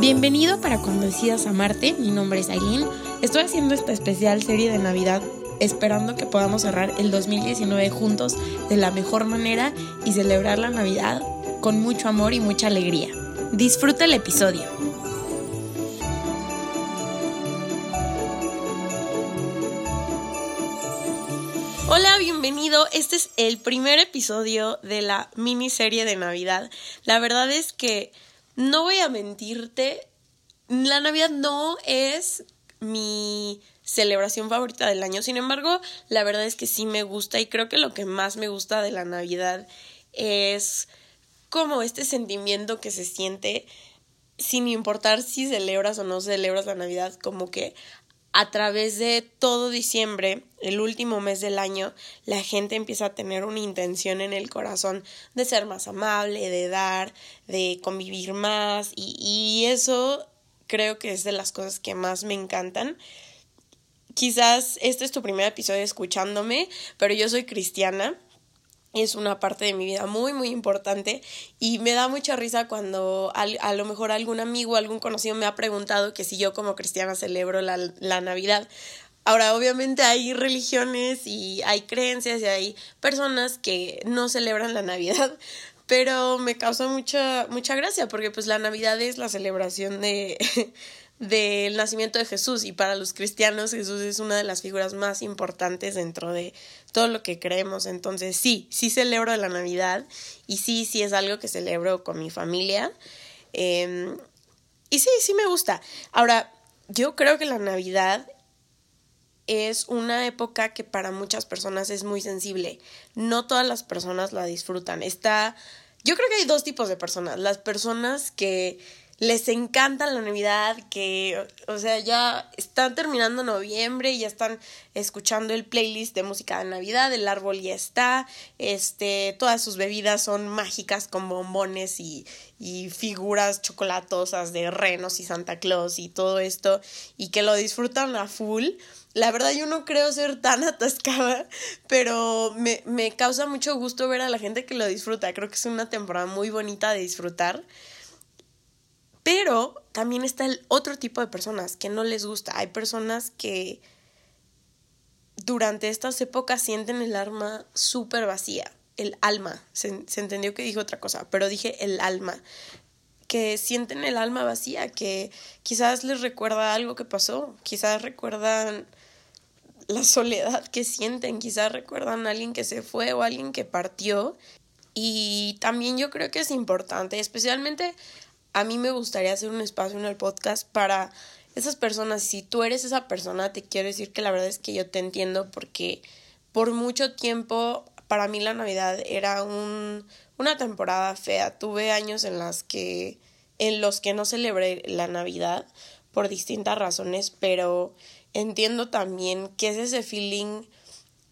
Bienvenido para Cuando decidas amarte, mi nombre es Aileen. Estoy haciendo esta especial serie de Navidad esperando que podamos cerrar el 2019 juntos de la mejor manera y celebrar la Navidad con mucho amor y mucha alegría. Disfruta el episodio. Este es el primer episodio de la miniserie de Navidad. La verdad es que no voy a mentirte, la Navidad no es mi celebración favorita del año. Sin embargo, la verdad es que sí me gusta y creo que lo que más me gusta de la Navidad es como este sentimiento que se siente sin importar si celebras o no celebras la Navidad, como que a través de todo diciembre, el último mes del año, la gente empieza a tener una intención en el corazón de ser más amable, de dar, de convivir más y, eso creo que es de las cosas que más me encantan. Quizás este es tu primer episodio escuchándome, pero yo soy cristiana. Es una parte de mi vida muy, muy importante y me da mucha risa cuando a, lo mejor algún amigo, algún conocido me ha preguntado que si yo como cristiana celebro la, la Navidad. Ahora, obviamente hay religiones y hay creencias y hay personas que no celebran la Navidad, pero me causa mucha, mucha gracia porque pues la Navidad es la celebración de del nacimiento de Jesús y para los cristianos Jesús es una de las figuras más importantes dentro de todo lo que creemos. Entonces sí, sí celebro la Navidad y sí, sí es algo que celebro con mi familia. Em, y sí, sí me gusta. Ahora, yo creo que la Navidad es una época que para muchas personas es muy sensible. No todas las personas la disfrutan. Está, yo creo que hay dos tipos de personas. Las personas que les encanta la Navidad, que, o sea, ya están terminando noviembre y ya están escuchando el playlist de música de Navidad, el árbol ya está, este, todas sus bebidas son mágicas con bombones y, y figuras chocolatosas de renos y Santa Claus y todo esto, y que lo disfrutan a full. La verdad yo no creo ser tan atascada, pero me, me causa mucho gusto ver a la gente que lo disfruta. Creo que es una temporada muy bonita de disfrutar. Pero también está el otro tipo de personas que no les gusta. Hay personas que durante estas épocas sienten el alma súper vacía. El alma. Se, se, entendió que dijo otra cosa, pero dije el alma. Que sienten el alma vacía, que quizás les recuerda algo que pasó, quizás recuerdan la soledad que sienten, quizás recuerdan a alguien que se fue o a alguien que partió. Y también yo creo que es importante, especialmente a mí me gustaría hacer un espacio en el podcast para esas personas. Si tú eres esa persona, te quiero decir que la verdad es que yo te entiendo porque por mucho tiempo para mí la Navidad era un, una temporada fea. Tuve años en que en los que no celebré la Navidad por distintas razones, pero entiendo también que es ese feeling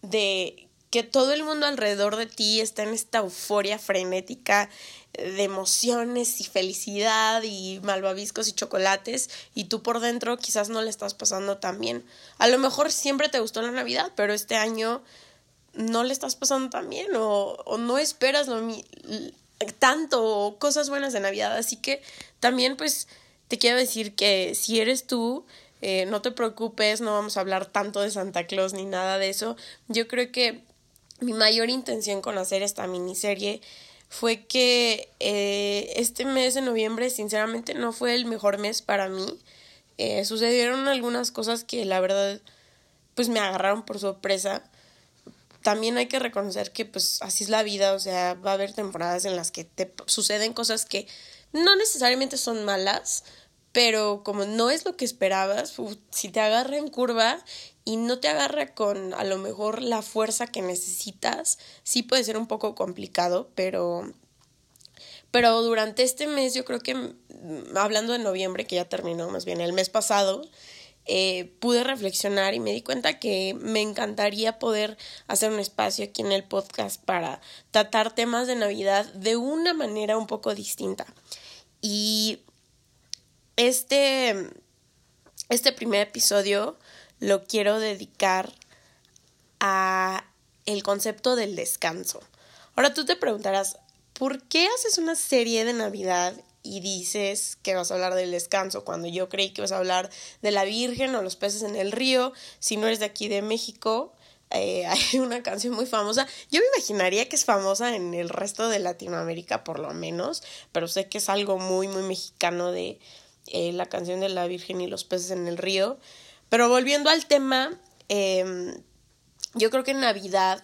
de que todo el mundo alrededor de ti está en esta euforia frenética de emociones y felicidad y malvaviscos y chocolates y tú por dentro quizás no le estás pasando tan bien. A lo mejor siempre te gustó la Navidad, pero este año no le estás pasando tan bien o, o no esperas lo, tanto cosas buenas de Navidad. Así que también pues te quiero decir que si eres tú, eh, no te preocupes, no vamos a hablar tanto de Santa Claus ni nada de eso. Yo creo que mi mayor intención con hacer esta miniserie fue que eh, este mes de noviembre sinceramente no fue el mejor mes para mí. Eh, sucedieron algunas cosas que la verdad pues me agarraron por sorpresa. También hay que reconocer que pues así es la vida, o sea, va a haber temporadas en las que te suceden cosas que no necesariamente son malas, pero como no es lo que esperabas, si te agarra en curva y no te agarra con a lo mejor la fuerza que necesitas, sí puede ser un poco complicado, pero pero durante este mes yo creo que mm, hablando de noviembre que ya terminó más bien el mes pasado eh, pude reflexionar y me di cuenta que me encantaría poder hacer un espacio aquí en el podcast para tratar temas de Navidad de una manera un poco distinta. Y este, este primer episodio lo quiero dedicar a el concepto del descanso. Ahora tú te preguntarás, ¿por qué haces una serie de Navidad y dices que vas a hablar del descanso cuando yo creí que vas a hablar de la Virgen o los peces en el río? Si no eres de aquí de México, eh, hay una canción muy famosa. Yo me imaginaría que es famosa en el resto de Latinoamérica por lo menos, pero sé que es algo muy, muy mexicano de eh, la canción de la Virgen y los peces en el río. Pero volviendo al tema, em, yo creo que en Navidad,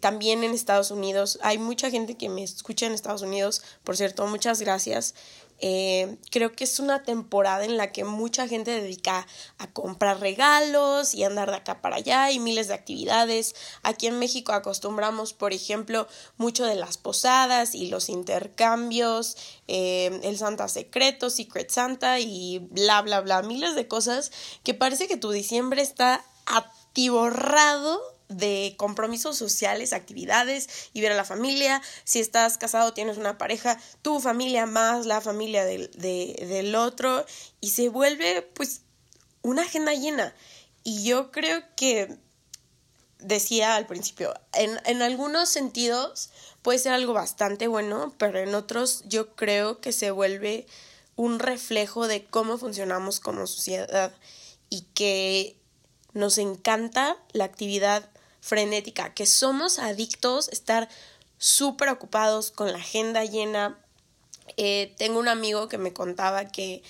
también en Estados Unidos, hay mucha gente que me escucha en Estados Unidos, por cierto, muchas gracias. Eh, creo que es una temporada en la que mucha gente dedica a comprar regalos y andar de acá para allá y miles de actividades. Aquí en México acostumbramos, por ejemplo, mucho de las posadas y los intercambios, eh, el Santa Secreto, Secret Santa y bla, bla, bla, miles de cosas que parece que tu diciembre está atiborrado de compromisos sociales, actividades y ver a la familia. Si estás casado, tienes una pareja, tu familia más la familia del, del otro y se vuelve pues una agenda llena. Y yo creo que decía al principio, en, en algunos sentidos puede ser algo bastante bueno, pero en otros yo creo que se vuelve un reflejo de cómo funcionamos como sociedad y que nos encanta la actividad frenética, que somos adictos, estar súper ocupados con la agenda llena. Eh, tengo un amigo que me contaba que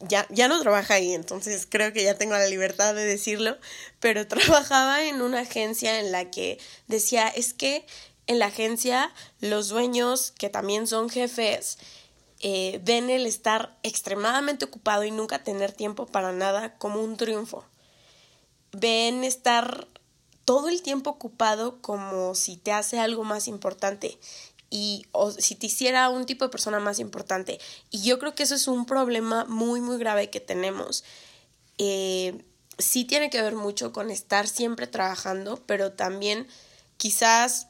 ya, ya no trabaja ahí, entonces creo que ya tengo la libertad de decirlo, pero trabajaba en una agencia en la que decía, es que en la agencia los dueños, que también son jefes, eh, ven el estar extremadamente ocupado y nunca tener tiempo para nada como un triunfo. Ven estar todo el tiempo ocupado como si te hace algo más importante y o si te hiciera un tipo de persona más importante. Y yo creo que eso es un problema muy, muy grave que tenemos. Eh, sí tiene que ver mucho con estar siempre trabajando, pero también quizás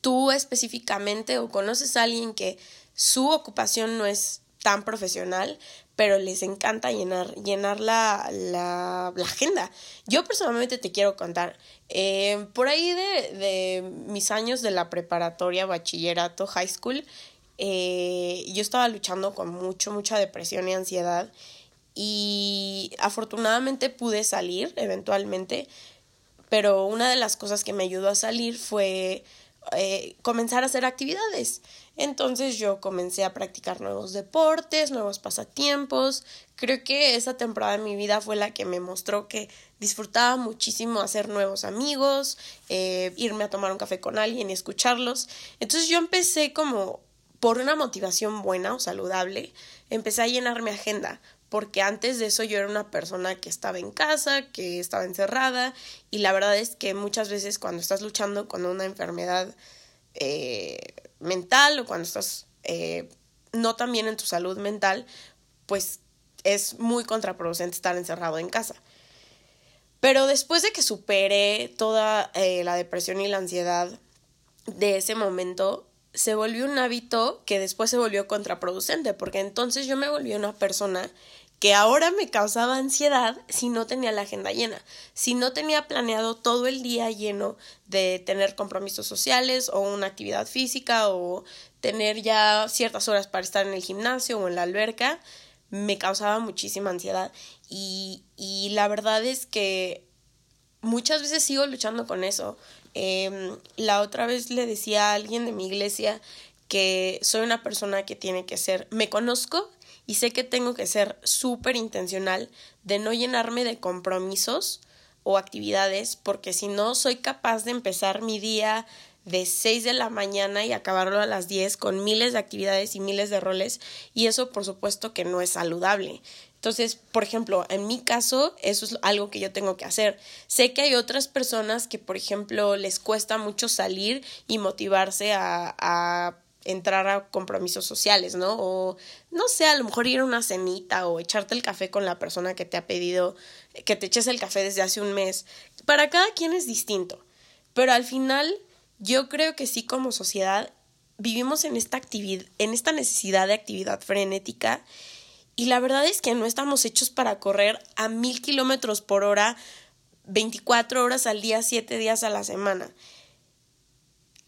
tú específicamente o conoces a alguien que su ocupación no es tan profesional, pero les encanta llenar, llenar la, la, agenda. Yo personalmente te quiero contar, eh, por ahí de, de, mis años de la preparatoria, bachillerato, high school, eh, yo estaba luchando con mucho, mucha depresión y ansiedad y afortunadamente pude salir eventualmente, pero una de las cosas que me ayudó a salir fue eh, comenzar a hacer actividades. Entonces yo comencé a practicar nuevos deportes, nuevos pasatiempos. Creo que esa temporada de mi vida fue la que me mostró que disfrutaba muchísimo hacer nuevos amigos, eh, irme a tomar un café con alguien y escucharlos. Entonces yo empecé como por una motivación buena o saludable, empecé a llenar mi agenda, porque antes de eso yo era una persona que estaba en casa, que estaba encerrada y la verdad es que muchas veces cuando estás luchando con una enfermedad eh, mental o cuando estás eh, no tan bien en tu salud mental, pues es muy contraproducente estar encerrado en casa. Pero después de que superé toda eh, la depresión y la ansiedad de ese momento, se volvió un hábito que después se volvió contraproducente, porque entonces yo me volví una persona que ahora me causaba ansiedad si no tenía la agenda llena, si no tenía planeado todo el día lleno de tener compromisos sociales o una actividad física o tener ya ciertas horas para estar en el gimnasio o en la alberca, me causaba muchísima ansiedad y, y la verdad es que muchas veces sigo luchando con eso. Em, la otra vez le decía a alguien de mi iglesia que soy una persona que tiene que ser, me conozco y sé que tengo que ser súper intencional de no llenarme de compromisos o actividades porque si no soy capaz de empezar mi día de 6 de la mañana y acabarlo a las 10 con miles de actividades y miles de roles y eso por supuesto que no es saludable. Entonces, por ejemplo, en mi caso, eso es algo que yo tengo que hacer. Sé que hay otras personas que, por ejemplo, les cuesta mucho salir y motivarse a, a entrar a compromisos sociales, ¿no? O no sé, a lo mejor ir a una cenita o echarte el café con la persona que te ha pedido que te eches el café desde hace un mes. Para cada quien es distinto, pero al final yo creo que sí como sociedad vivimos en esta actividad, en esta necesidad de actividad frenética Y la verdad es que no estamos hechos para correr a mil kilómetros por hora, 24 horas al día, 7 días a la semana.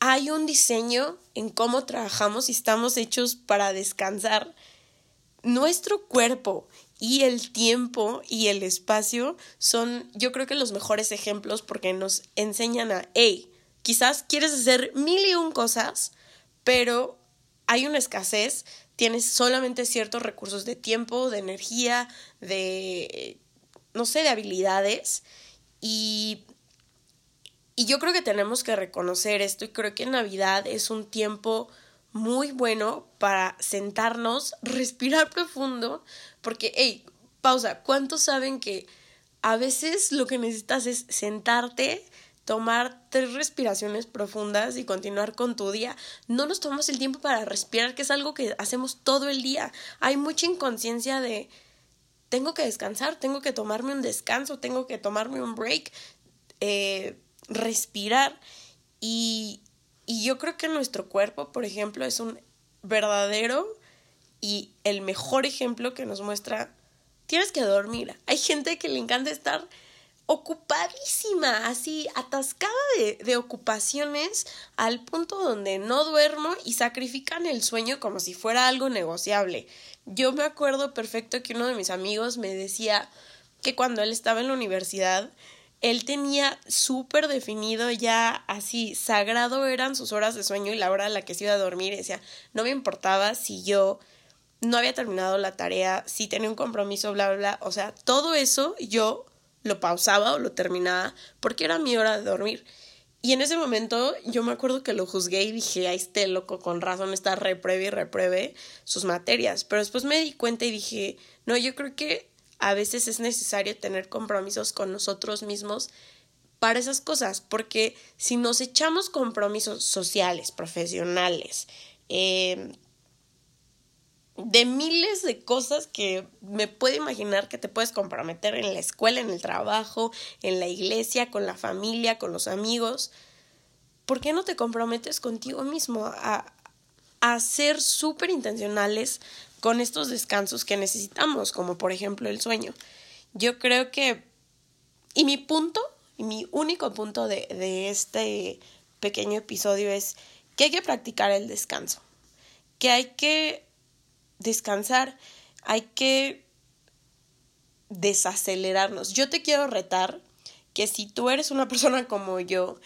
Hay un diseño en cómo trabajamos y estamos hechos para descansar. Nuestro cuerpo y el tiempo y el espacio son yo creo que los mejores ejemplos porque nos enseñan a, hey, quizás quieres hacer mil y un cosas, pero hay una escasez, tienes solamente ciertos recursos de tiempo, de energía, de, no sé, de habilidades y... Y yo creo que tenemos que reconocer esto y creo que Navidad es un tiempo muy bueno para sentarnos, respirar profundo, porque, hey, pausa, ¿cuántos saben que a veces lo que necesitas es sentarte, tomar tres respiraciones profundas y continuar con tu día? No nos tomamos el tiempo para respirar, que es algo que hacemos todo el día. Hay mucha inconsciencia de tengo que descansar, tengo que tomarme un descanso, tengo que tomarme un break, eh, respirar. Y, y yo creo que nuestro cuerpo, por ejemplo, es un verdadero y el mejor ejemplo que nos muestra, tienes que dormir. Hay gente que le encanta estar ocupadísima, así atascada de, de, ocupaciones al punto donde no duermo y sacrifican el sueño como si fuera algo negociable. Yo me acuerdo perfecto que uno de mis amigos me decía que cuando él estaba en la universidad, él tenía súper definido ya así, sagrado eran sus horas de sueño y la hora a la que se iba a dormir. Decía, no me importaba si yo no había terminado la tarea, si tenía un compromiso, bla, bla, bla. O sea, todo eso yo lo pausaba o lo terminaba porque era mi hora de dormir. Y en ese momento yo me acuerdo que lo juzgué y dije, ahí este loco con razón está repruebe y repruebe sus materias. Pero después me di cuenta y dije, no, yo creo que a veces es necesario tener compromisos con nosotros mismos para esas cosas, porque si nos echamos compromisos sociales, profesionales, eh, de miles de cosas que me puedo imaginar que te puedes comprometer en la escuela, en el trabajo, en la iglesia, con la familia, con los amigos. ¿Por qué no te comprometes contigo mismo a, a ser súper intencionales con estos descansos que necesitamos, como por ejemplo el sueño? Yo creo que... Y mi punto, y mi único punto de, de este pequeño episodio es que hay que practicar el descanso, que hay que descansar, hay que desacelerarnos. Yo te quiero retar que si tú eres una persona como yo,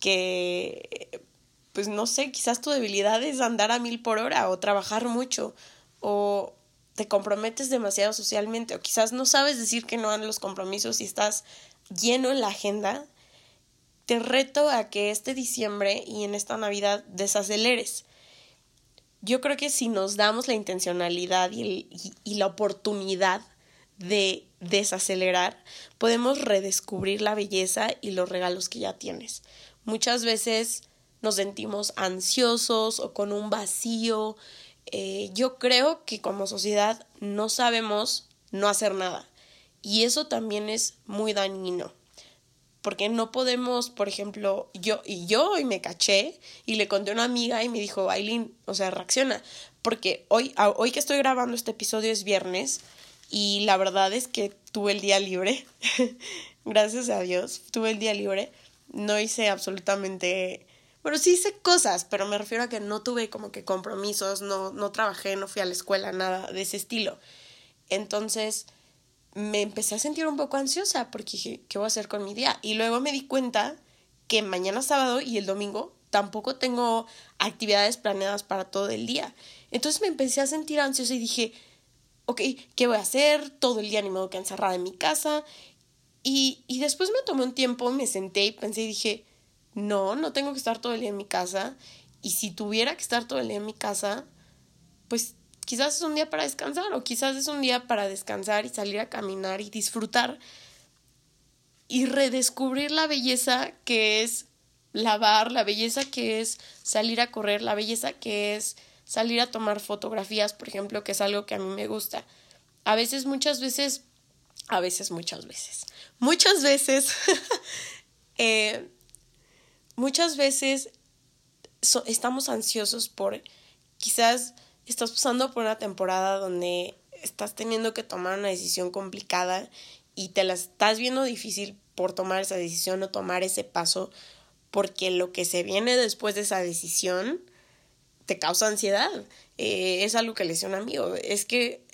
que, pues no sé, quizás tu debilidad es andar a mil por hora o trabajar mucho o te comprometes demasiado socialmente o quizás no sabes decir que no a los compromisos y estás lleno en la agenda, te reto a que este diciembre y en esta Navidad desaceleres yo creo que si nos damos la intencionalidad y, y, la oportunidad de desacelerar, podemos redescubrir la belleza y los regalos que ya tienes. Muchas veces nos sentimos ansiosos o con un vacío. Eh, yo creo que como sociedad no sabemos no hacer nada. Y eso también es muy dañino porque no podemos, por ejemplo, yo y yo hoy me caché y le conté a una amiga y me dijo, Aileen, o sea, reacciona, porque hoy, hoy que estoy grabando este episodio es viernes y la verdad es que tuve el día libre, gracias a Dios, tuve el día libre, no hice absolutamente, bueno, sí hice cosas, pero me refiero a que no tuve como que compromisos, no, no trabajé, no fui a la escuela, nada de ese estilo. Entonces, me empecé a sentir un poco ansiosa porque dije, ¿qué voy a hacer con mi día? Y luego me di cuenta que mañana sábado y el domingo tampoco tengo actividades planeadas para todo el día. Entonces me empecé a sentir ansiosa y dije, ok, ¿qué voy a hacer? Todo el día ni modo que encerrada en mi casa. Y, y después me tomé un tiempo, me senté y pensé y dije, no, no tengo que estar todo el día en mi casa. Y si tuviera que estar todo el día en mi casa, pues Quizás es un día para descansar o quizás es un día para descansar y salir a caminar y disfrutar y redescubrir la belleza que es lavar, la belleza que es salir a correr, la belleza que es salir a tomar fotografías, por ejemplo, que es algo que a mí me gusta. A veces, muchas veces, a veces, muchas veces, muchas veces, eh, muchas veces estamos ansiosos por quizás estás pasando por una temporada donde estás teniendo que tomar una decisión complicada y te la estás viendo difícil por tomar esa decisión o tomar ese paso, porque lo que se viene después de esa decisión te causa ansiedad. Eh, es algo que le decía un amigo. Es que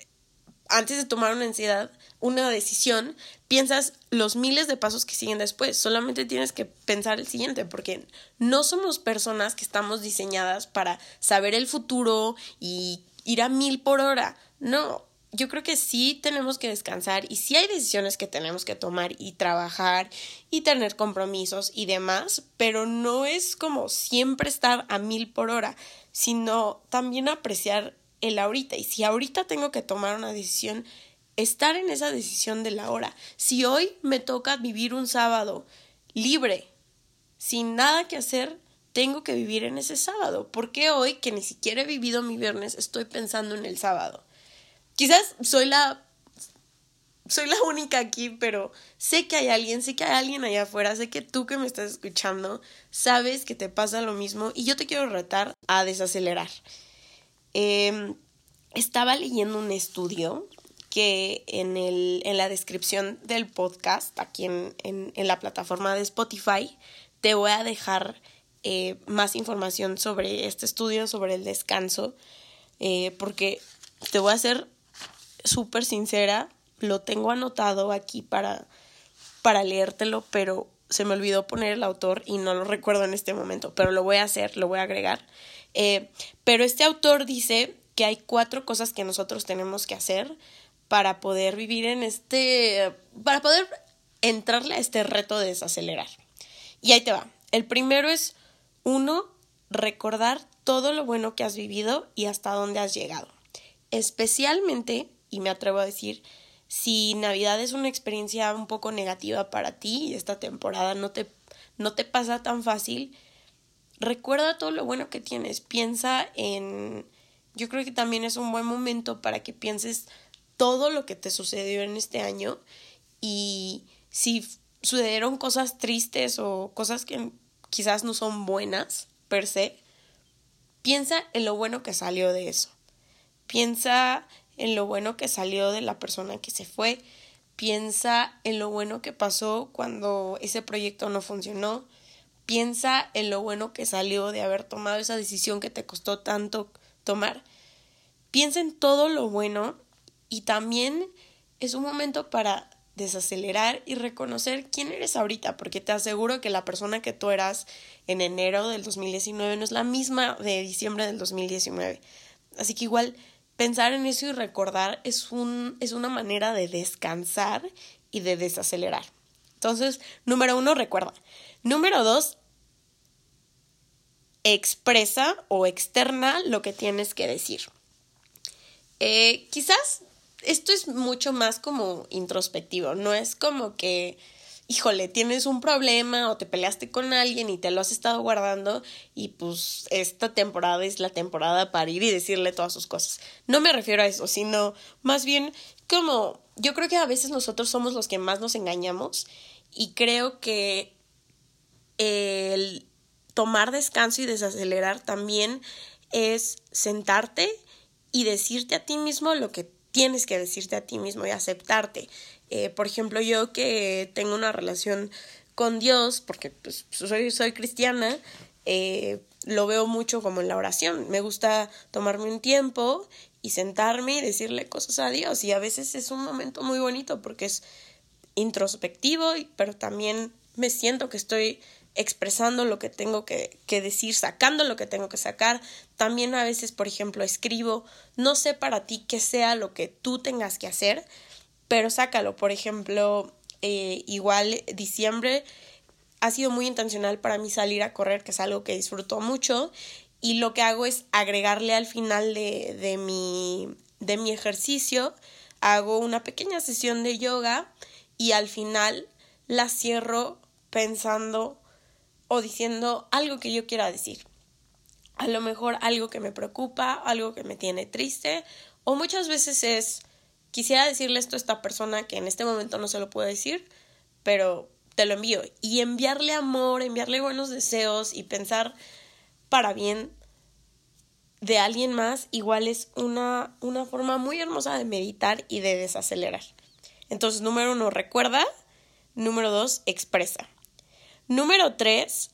antes de tomar una ansiedad, una decisión, piensas los miles de pasos que siguen después. Solamente tienes que pensar el siguiente, porque no somos personas que estamos diseñadas para saber el futuro y ir a mil por hora. No, yo creo que sí tenemos que descansar y sí hay decisiones que tenemos que tomar y trabajar y tener compromisos y demás, pero no es como siempre estar a mil por hora, sino también apreciar el ahorita. Y si ahorita tengo que tomar una decisión, estar en esa decisión de la hora. Si hoy me toca vivir un sábado libre, sin nada que hacer, tengo que vivir en ese sábado. porque hoy, que ni siquiera he vivido mi viernes, estoy pensando en el sábado? Quizás soy la soy la única aquí, pero sé que hay alguien, sé que hay alguien allá afuera, sé que tú que me estás escuchando sabes que te pasa lo mismo y yo te quiero retar a desacelerar. Em, estaba leyendo un estudio que en, el, en la descripción del podcast, aquí en, en, la plataforma de Spotify, te voy a dejar eh, más información sobre este estudio, sobre el descanso, eh, porque te voy a ser súper sincera, lo tengo anotado aquí para, para leértelo, pero se me olvidó poner el autor y no lo recuerdo en este momento, pero lo voy a hacer, lo voy a agregar. Eh, pero este autor dice que hay cuatro cosas que nosotros tenemos que hacer para poder vivir en este, para poder entrarle a este reto de desacelerar. Y ahí te va. El primero es, uno, recordar todo lo bueno que has vivido y hasta dónde has llegado. Especialmente, y me atrevo a decir, si Navidad es una experiencia un poco negativa para ti y esta temporada no te, no te pasa tan fácil, recuerda todo lo bueno que tienes. Piensa en... Yo creo que también es un buen momento para que pienses todo lo que te sucedió en este año y si sucedieron cosas tristes o cosas que quizás no son buenas per se, piensa en lo bueno que salió de eso. Piensa en lo bueno que salió de la persona que se fue, piensa en lo bueno que pasó cuando ese proyecto no funcionó, piensa en lo bueno que salió de haber tomado esa decisión que te costó tanto tomar. Piensa en todo lo bueno y también es un momento para desacelerar y reconocer quién eres ahorita, porque te aseguro que la persona que tú eras en enero del 2019 no es la misma de diciembre del 2019. Así que igual pensar en eso y recordar es, un, es una manera de descansar y de desacelerar. Entonces, número uno, recuerda. Número dos, expresa o externa lo que tienes que decir. Eh, quizás esto es mucho más como introspectivo, no es como que híjole, tienes un problema o te peleaste con alguien y te lo has estado guardando y pues esta temporada es la temporada para ir y decirle todas sus cosas. No me refiero a eso, sino más bien como yo creo que a veces nosotros somos los que más nos engañamos y creo que el tomar descanso y desacelerar también es sentarte y decirte a ti mismo lo que tienes que decirte a ti mismo y aceptarte. Eh, por ejemplo, yo que tengo una relación con Dios, porque pues, soy, cristiana, eh, lo veo mucho como en la oración. Me gusta tomarme un tiempo y sentarme y decirle cosas a Dios. Y a veces es un momento muy bonito porque es introspectivo, pero también me siento que estoy expresando lo que tengo que, que, decir, sacando lo que tengo que sacar. También a veces, por ejemplo, escribo, no sé para ti qué sea lo que tú tengas que hacer, pero sácalo. Por ejemplo, eh, igual diciembre ha sido muy intencional para mí salir a correr, que es algo que disfruto mucho. Y lo que hago es agregarle al final de, de, mi, de mi ejercicio, hago una pequeña sesión de yoga y al final la cierro pensando o diciendo algo que yo quiera decir. A lo mejor algo que me preocupa, algo que me tiene triste, o muchas veces es quisiera decirle esto a esta persona que en este momento no se lo puedo decir, pero te lo envío. Y enviarle amor, enviarle buenos deseos y pensar para bien de alguien más, igual es una, una forma muy hermosa de meditar y de desacelerar. Entonces, número uno, recuerda. Número dos, expresa. Número tres,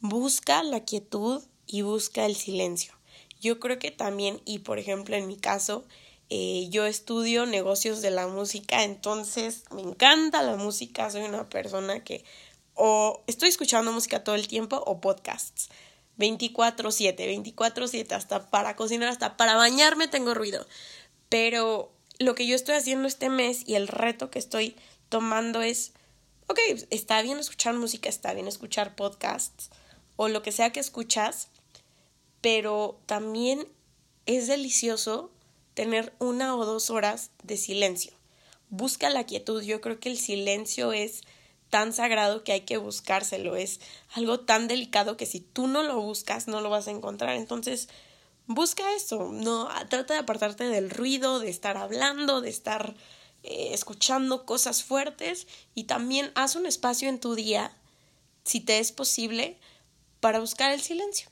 busca la quietud y busca el silencio. Yo creo que también, y por ejemplo en mi caso, eh, yo estudio negocios de la música, entonces me encanta la música, soy una persona que o estoy escuchando música todo el tiempo o podcasts. 24/7, 24/7, hasta para cocinar, hasta para bañarme tengo ruido. Pero lo que yo estoy haciendo este mes y el reto que estoy tomando es, ok, está bien escuchar música, está bien escuchar podcasts o lo que sea que escuchas, pero también es delicioso tener una o dos horas de silencio. Busca la quietud, yo creo que el silencio es tan sagrado que hay que buscárselo, es algo tan delicado que si tú no lo buscas no lo vas a encontrar. Entonces, busca eso, no trata de apartarte del ruido, de estar hablando, de estar eh, escuchando cosas fuertes y también haz un espacio en tu día, si te es posible, para buscar el silencio.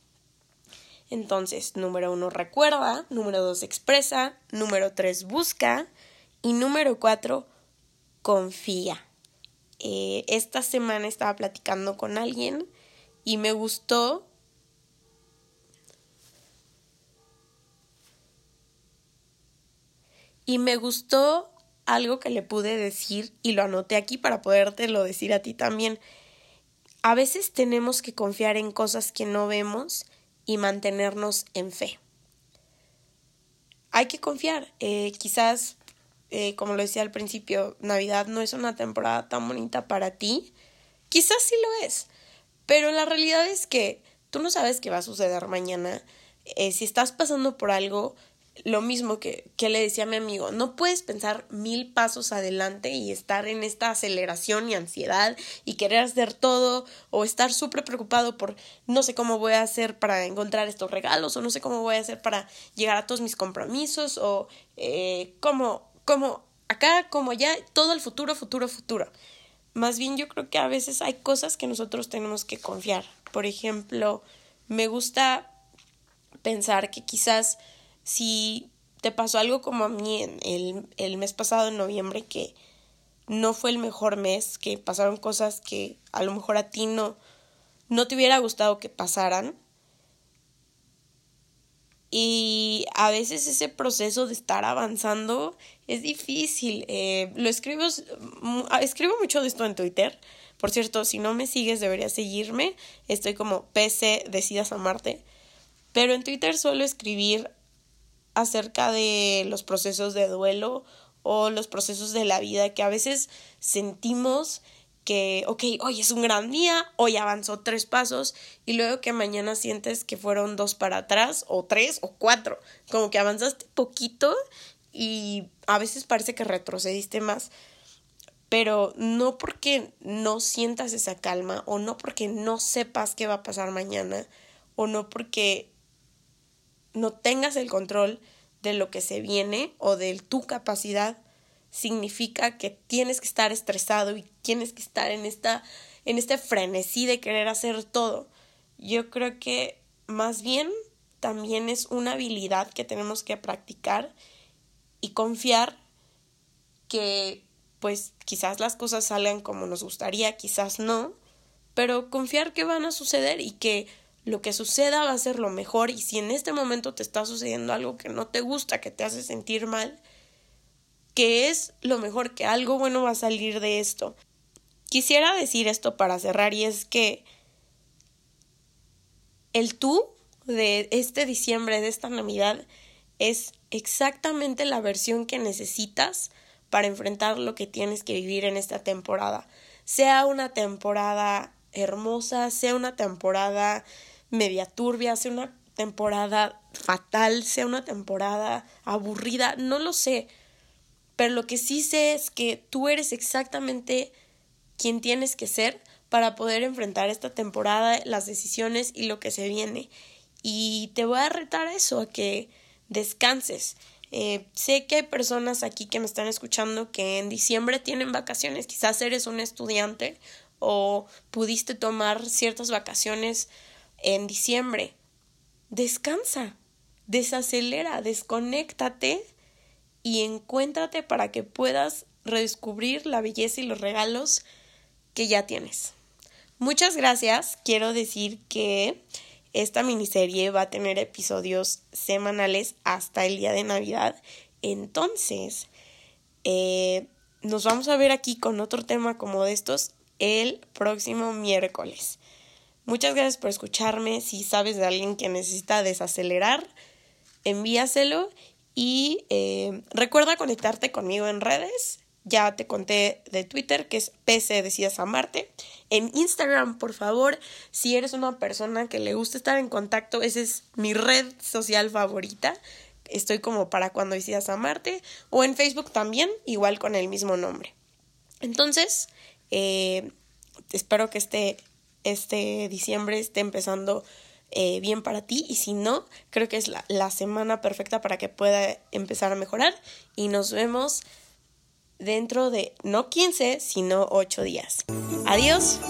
Entonces, número uno, recuerda, número dos, expresa, número tres, busca y número cuatro, confía. Eh, esta semana estaba platicando con alguien y me gustó y me gustó algo que le pude decir y lo anoté aquí para podértelo decir a ti también. A veces tenemos que confiar en cosas que no vemos y mantenernos en fe. Hay que confiar. Eh, quizás eh, como lo decía al principio, Navidad no es una temporada tan bonita para ti. Quizás sí lo es, pero la realidad es que tú no sabes qué va a suceder mañana. Eh, si estás pasando por algo, lo mismo que, que le decía a mi amigo, no puedes pensar mil pasos adelante y estar en esta aceleración y ansiedad y querer hacer todo o estar súper preocupado por no sé cómo voy a hacer para encontrar estos regalos o no sé cómo voy a hacer para llegar a todos mis compromisos o eh, cómo como acá, como allá, todo el futuro, futuro, futuro. Más bien yo creo que a veces hay cosas que nosotros tenemos que confiar. Por ejemplo, me gusta pensar que quizás si te pasó algo como a mí en el, el mes pasado, en noviembre, que no fue el mejor mes, que pasaron cosas que a lo mejor a ti no, no te hubiera gustado que pasaran, y a veces ese proceso de estar avanzando es difícil. Eh, lo escribo, mm, escribo mucho de esto en Twitter. Por cierto, si no me sigues deberías seguirme. Estoy como PC Decidas Amarte. Pero en Twitter suelo escribir acerca de los procesos de duelo o los procesos de la vida que a veces sentimos que, ok, hoy es un gran día, hoy avanzó tres pasos y luego que mañana sientes que fueron dos para atrás o tres o cuatro, como que avanzaste poquito y a veces parece que retrocediste más, pero no porque no sientas esa calma o no porque no sepas qué va a pasar mañana o no porque no tengas el control de lo que se viene o de tu capacidad significa que tienes que estar estresado y tienes que estar en esta en este frenesí de querer hacer todo. Yo creo que más bien también es una habilidad que tenemos que practicar y confiar que pues quizás las cosas salgan como nos gustaría, quizás no, pero confiar que van a suceder y que lo que suceda va a ser lo mejor y si en este momento te está sucediendo algo que no te gusta, que te hace sentir mal, que es lo mejor, que algo bueno va a salir de esto. Quisiera decir esto para cerrar y es que el tú de este diciembre, de esta Navidad, es exactamente la versión que necesitas para enfrentar lo que tienes que vivir en esta temporada. Sea una temporada hermosa, sea una temporada media turbia, sea una temporada fatal, sea una temporada aburrida, no lo sé pero lo que sí sé es que tú eres exactamente quien tienes que ser para poder enfrentar esta temporada, las decisiones y lo que se viene. Y te voy a retar a eso, a que descanses. Eh, sé que hay personas aquí que me están escuchando que en diciembre tienen vacaciones. Quizás eres un estudiante o pudiste tomar ciertas vacaciones en diciembre. Descansa. desacelera, desconéctate y encuéntrate para que puedas redescubrir la belleza y los regalos que ya tienes. Muchas gracias. Quiero decir que esta miniserie va a tener episodios semanales hasta el día de Navidad. Entonces, eh, nos vamos a ver aquí con otro tema como de estos el próximo miércoles. Muchas gracias por escucharme. Si sabes de alguien que necesita desacelerar, envíaselo y eh, recuerda conectarte conmigo en redes. Ya te conté de Twitter que es PC Decidas Amarte. En Instagram, por favor, si eres una persona que le gusta estar en contacto, esa es mi red social favorita. Estoy como para cuando decidas amarte. O en Facebook también, igual con el mismo nombre. Entonces, eh, espero que este, este diciembre esté empezando eh, bien para ti y si no, creo que es la, la semana perfecta para que pueda empezar a mejorar y nos vemos dentro de no 15, sino 8 días. Adiós.